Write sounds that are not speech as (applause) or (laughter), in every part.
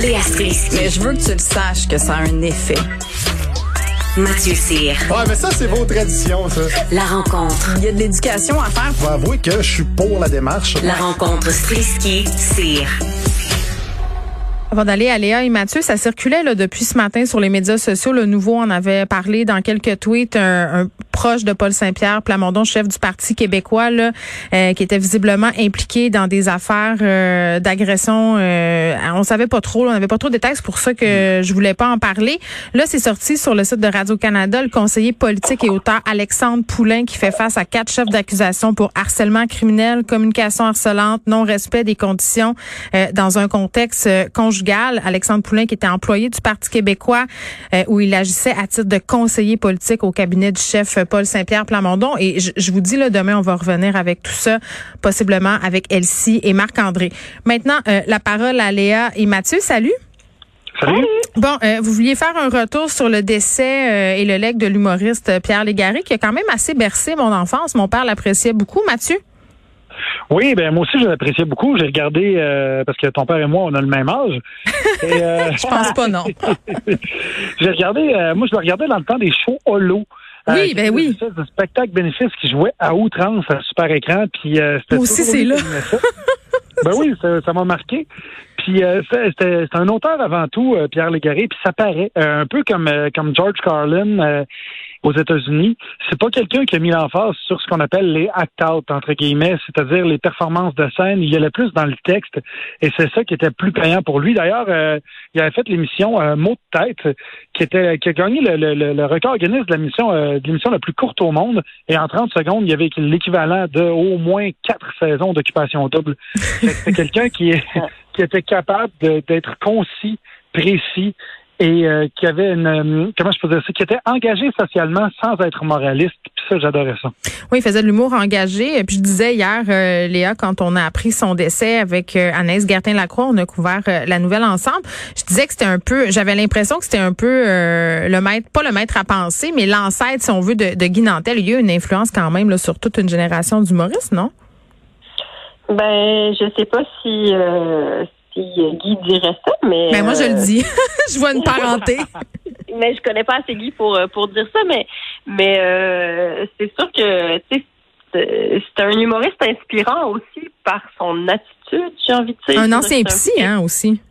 Léa Strisky. Mais je veux que tu le saches que ça a un effet. Mathieu Cyr. Ouais, mais ça, c'est vos traditions, ça. La rencontre. Il y a de l'éducation à faire. Faut avouer que je suis pour la démarche. La rencontre Strisky-Cyr. Avant d'aller à Léa et Mathieu, ça circulait là, depuis ce matin sur les médias sociaux. Le nouveau en avait parlé dans quelques tweets. Un, un proche de Paul Saint-Pierre Plamondon, chef du Parti québécois, là, euh, qui était visiblement impliqué dans des affaires euh, d'agression. Euh, on savait pas trop, on n'avait pas trop de c'est pour ça que je voulais pas en parler. Là, c'est sorti sur le site de Radio-Canada, le conseiller politique et auteur Alexandre Poulain qui fait face à quatre chefs d'accusation pour harcèlement criminel, communication harcelante, non-respect des conditions dans un contexte conjugal Alexandre Poulain, qui était employé du Parti québécois, euh, où il agissait à titre de conseiller politique au cabinet du chef Paul Saint-Pierre Plamondon. Et je, vous dis, là, demain, on va revenir avec tout ça, possiblement avec Elsie et Marc-André. Maintenant, euh, la parole à Léa et Mathieu. Salut. Salut. Bon, euh, vous vouliez faire un retour sur le décès et le legs de l'humoriste Pierre Légaré, qui a quand même assez bercé mon enfance. Mon père l'appréciait beaucoup. Mathieu? Oui, ben moi aussi je l'appréciais beaucoup. J'ai regardé euh, parce que ton père et moi on a le même âge. Et, euh, (laughs) je pense pas non. (laughs) j'ai regardé, euh, moi je le regardais dans le temps des shows holo. Oui, ben oui. C'est un spectacle bénéfice qui jouait à outrance à super écran. Puis c'était aussi c'est là. ben oui, ça m'a marqué. Puis c'était un auteur avant tout, Pierre Légaré, puis ça paraît un peu comme comme George Carlin aux États-Unis, c'est pas quelqu'un qui a mis l'emphase sur ce qu'on appelle les act-out, entre guillemets, c'est-à-dire les performances de scène. Il y allait plus dans le texte et c'est ça qui était plus payant pour lui. D'ailleurs, euh, il avait fait l'émission euh, Mot de tête, qui était qui a gagné le, le, le record Guinness de l'émission euh, de l'émission la plus courte au monde. Et en 30 secondes, il y avait l'équivalent de au moins quatre saisons d'occupation double. (laughs) C'est quelqu'un qui, qui était capable d'être concis, précis, et euh, qui avait une euh, comment je peux dire ça, qui était engagé socialement sans être moraliste. Puis ça, j'adorais ça. Oui, il faisait de l'humour engagé. Et puis je disais hier, euh, Léa, quand on a appris son décès avec Anaïs Gertin-Lacroix, on a couvert la nouvelle ensemble. Je disais que c'était un peu, j'avais l'impression que c'était un peu le maître, pas le maître à penser, mais l'ancêtre, si on veut, de, de Guy Nantel. Il y a eu une influence quand même là, sur toute une génération d'humoristes, non? Ben, je sais pas si si Guy dirait ça, mais. Mais ben, moi, je le dis. (laughs) je vois une (laughs) parenté. (laughs) mais je connais pas assez Guy pour, euh, pour dire ça, mais, mais euh, c'est sûr que, tu c'est un humoriste inspirant aussi par son attitude, j'ai envie de dire. Un ancien psy, hein, aussi.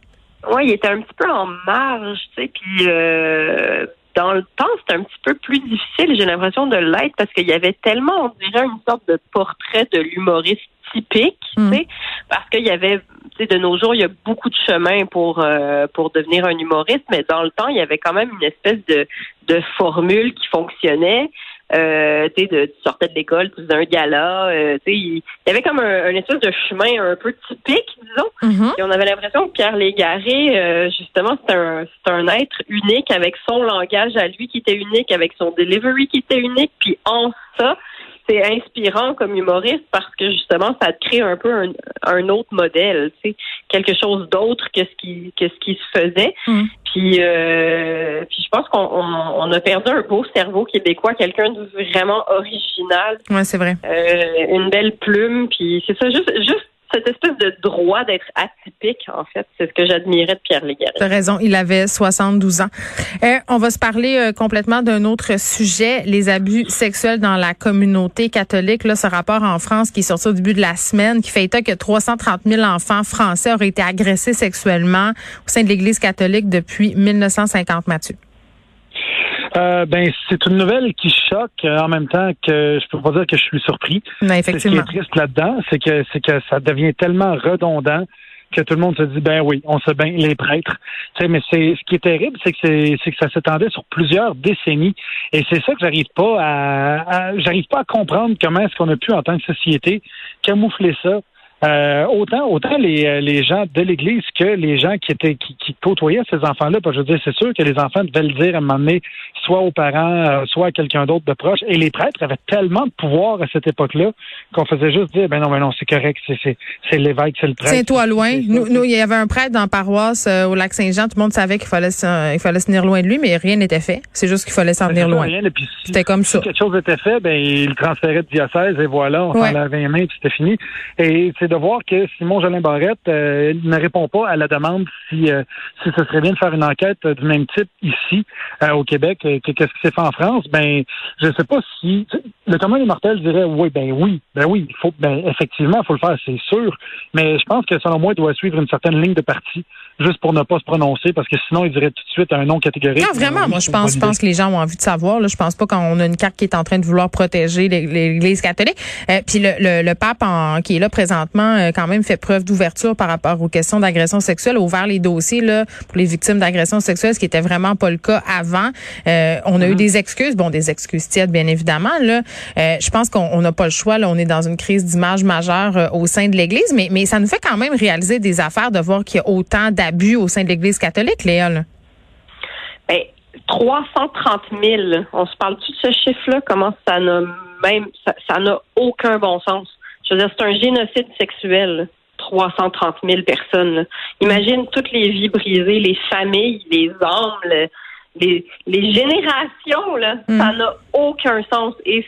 Oui, il était un petit peu en marge, tu sais, puis euh, dans le temps, c'était un petit peu plus difficile, j'ai l'impression de l'être, parce qu'il y avait tellement, on dirait, une sorte de portrait de l'humoriste typique, mm. sais, parce qu'il y avait de nos jours, il y a beaucoup de chemin pour euh, pour devenir un humoriste, mais dans le temps, il y avait quand même une espèce de, de formule qui fonctionnait. Euh, tu sortais de l'école, tu faisais un gala, euh, il y avait comme un, espèce de chemin un peu typique, disons. Et on avait l'impression que Pierre Légaré, euh, justement, c'est un, un être unique avec son langage à lui qui était unique, avec son delivery qui était unique, puis en ça, c'est inspirant comme humoriste parce que justement, ça crée un peu un, autre modèle, tu sais, quelque chose d'autre que ce qui que ce qui se faisait. Mm. Puis, euh, puis je pense qu'on on, a perdu un beau cerveau québécois, quelqu'un de vraiment original. Ouais, c'est vrai. Euh, une belle plume, puis c'est ça, juste juste cette espèce de droit d'être atypique, en fait. C'est ce que j'admirais de Pierre Légaré. Tu raison, il avait 72 ans. Euh, on va se parler euh, complètement d'un autre sujet, les abus sexuels dans la communauté catholique. Là, ce rapport en France qui est sorti au début de la semaine, qui fait état que 330 000 enfants français auraient été agressés sexuellement au sein de l'Église catholique depuis 1950, Mathieu. Euh, ben, c'est une nouvelle qui choque euh, en même temps que je peux pas dire que je suis surpris. Mais effectivement. Ce qui est triste là-dedans, c'est que c'est que ça devient tellement redondant que tout le monde se dit ben oui, on se baigne les prêtres. Tu mais c'est ce qui est terrible, c'est que c'est que ça s'étendait sur plusieurs décennies. Et c'est ça que j'arrive pas à j'arrive pas à comprendre comment est-ce qu'on a pu en tant que société camoufler ça euh, autant autant les, euh, les gens de l'Église que les gens qui étaient qui, qui côtoyaient ces enfants-là. Je veux dire, c'est sûr que les enfants devaient le dire à un moment donné, soit aux parents, euh, soit à quelqu'un d'autre de proche. Et les prêtres avaient tellement de pouvoir à cette époque-là qu'on faisait juste dire, ben non, ben non, c'est correct, c'est c'est l'évêque, c'est le prêtre. Tiens-toi loin. Nous, nous, il y avait un prêtre dans la paroisse au lac Saint-Jean. Tout le monde savait qu'il fallait il fallait se tenir loin de lui, mais rien n'était fait. C'est juste qu'il fallait s'en tenir loin. C'était comme ça. Si quelque chose était fait, ben il transférait de diocèse et voilà, on s'en lavait les mains, c'était fini. Et c'est de voir que Simon Jolin Barrette euh, ne répond pas à la demande si, euh, si ce serait bien de faire une enquête euh, du même type ici, au Québec, que qu'est-ce qui s'est fait en France? Ben, je ne sais pas si le commun des mortels dirait oui, ben oui, ben oui, il faut, ben effectivement, il faut le faire, c'est sûr. Mais je pense que selon moi, il doit suivre une certaine ligne de parti, juste pour ne pas se prononcer, parce que sinon, il dirait tout de suite un nom catégorique. Non, vraiment, moi, je pense, je pense que les gens ont envie de savoir. Là, je pense pas qu'on a une carte qui est en train de vouloir protéger l'Église catholique. Euh, puis le, le, le, pape en, qui est là présentement, euh, quand même fait preuve d'ouverture par rapport aux questions d'agression sexuelle, a ouvert les dossiers là pour les victimes d'agression sexuelle, ce qui était vraiment pas le cas avant. Euh, on a eu mm-hmm. des excuses, bon, des excuses tièdes, bien évidemment. Là, je pense qu'on n'a pas le choix. Là, on est dans une crise d'image majeure au sein de l'Église, mais, mais ça nous fait quand même réaliser des affaires de voir qu'il y a autant d'abus au sein de l'Église catholique, Léa. Là. Ben, 330 000. On se parle-tu de ce chiffre-là? Comment ça n'a même, ça n'a aucun bon sens. Je veux dire, c'est un génocide sexuel. 330 000 personnes. Imagine toutes les vies brisées, les familles, les âmes, les, les générations. Là. Mm. Ça n'a aucun sens. Et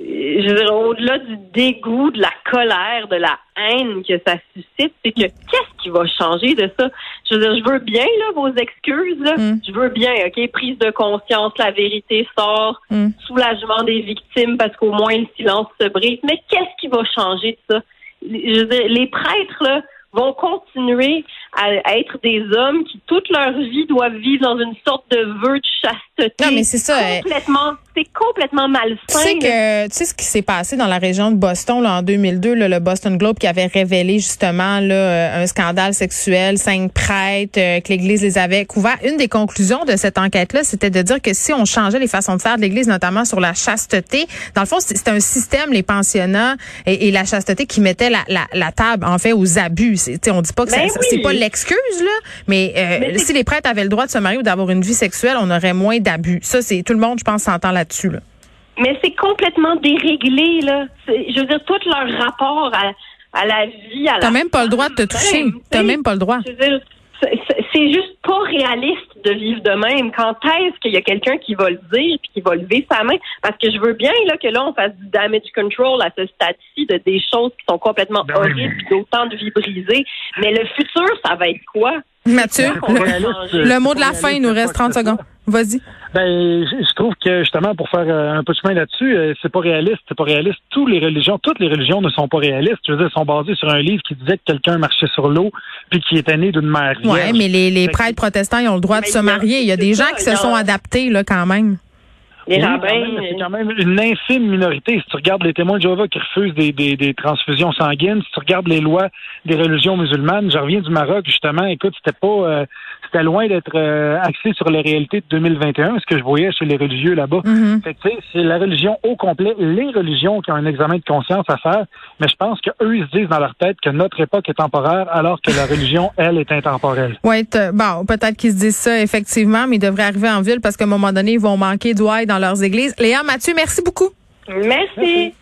je veux dire, au-delà du dégoût, de la colère, de la haine que ça suscite, c'est que qu'est-ce qui va changer de ça? Je veux dire, je veux bien là, vos excuses, là. Mm. je veux bien, OK, prise de conscience, la vérité sort, mm. soulagement des victimes parce qu'au moins le silence se brise. Mais qu'est-ce qui va changer de ça? Je veux dire, les prêtres, là, vont continuer à, être des hommes qui toute leur vie doivent vivre dans une sorte de vœu de chasteté. Non, mais c'est ça. Euh, complètement, c'est complètement malsain. Tu sais que tu sais ce qui s'est passé dans la région de Boston là, en 2002, là, le Boston Globe qui avait révélé justement là, euh, un scandale sexuel, cinq prêtres, euh, que l'Église les avait couverts. Une des conclusions de cette enquête-là, c'était de dire que si on changeait les façons de faire de l'Église, notamment sur la chasteté, dans le fond, c'est un système, les pensionnats et, et la chasteté qui mettait la, la, la, table en fait aux abus on dit pas que ben c'est pas l'excuse là, mais, euh, si les prêtres avaient le droit de se marier ou d'avoir une vie sexuelle, on aurait moins d'abus. Ça, c'est tout le monde, je pense, s'entend là-dessus. Mais c'est complètement déréglé là. Je veux dire, tout leur rapport à, la vie, à la. T'as même pas le droit de te toucher. T'as même pas le droit. Je veux dire, c'est juste pas réaliste de vivre de même. Quand est-ce qu'il y a quelqu'un qui va le dire puis qui va lever sa main? Parce que je veux bien là que là on fasse du damage control à ce stade-ci de des choses qui sont complètement ben horribles et d'autant de vies brisées. Mais le futur, ça va être quoi? Mathieu, le, mot de la fin, il nous reste 30 secondes. Vas-y. Ben, je trouve que justement pour faire euh, un peu de chemin là-dessus, euh, c'est pas réaliste, c'est pas réaliste. Toutes les religions, toutes les religions ne sont pas réalistes. Je veux dire, sont basées sur un livre qui disait que quelqu'un marchait sur l'eau puis qui était né d'une mère. Ouais, mais les, les prêtres protestants, ils ont le droit de se marier. Il y a des gens qui se sont adaptés là quand même. C'est quand même une infime minorité. Si tu regardes les témoins de Jéhovah qui refusent des, des, des, transfusions sanguines, si tu regardes les lois des religions musulmanes, je reviens du Maroc justement. Écoute, c'était pas, euh, c'était loin d'être euh, axé sur les réalités de 2021, ce que je voyais chez les religieux là-bas. Mm-hmm. c'est la religion au complet, les religions qui ont un examen de conscience à faire, mais je pense qu'eux, ils se disent dans leur tête que notre époque est temporaire, alors que la religion, elle, est intemporelle. Oui, bon, peut-être qu'ils se disent ça, effectivement, mais ils devraient arriver en ville parce qu'à un moment donné, ils vont manquer d'ouailles dans leurs églises. Léa, Mathieu, merci beaucoup. merci.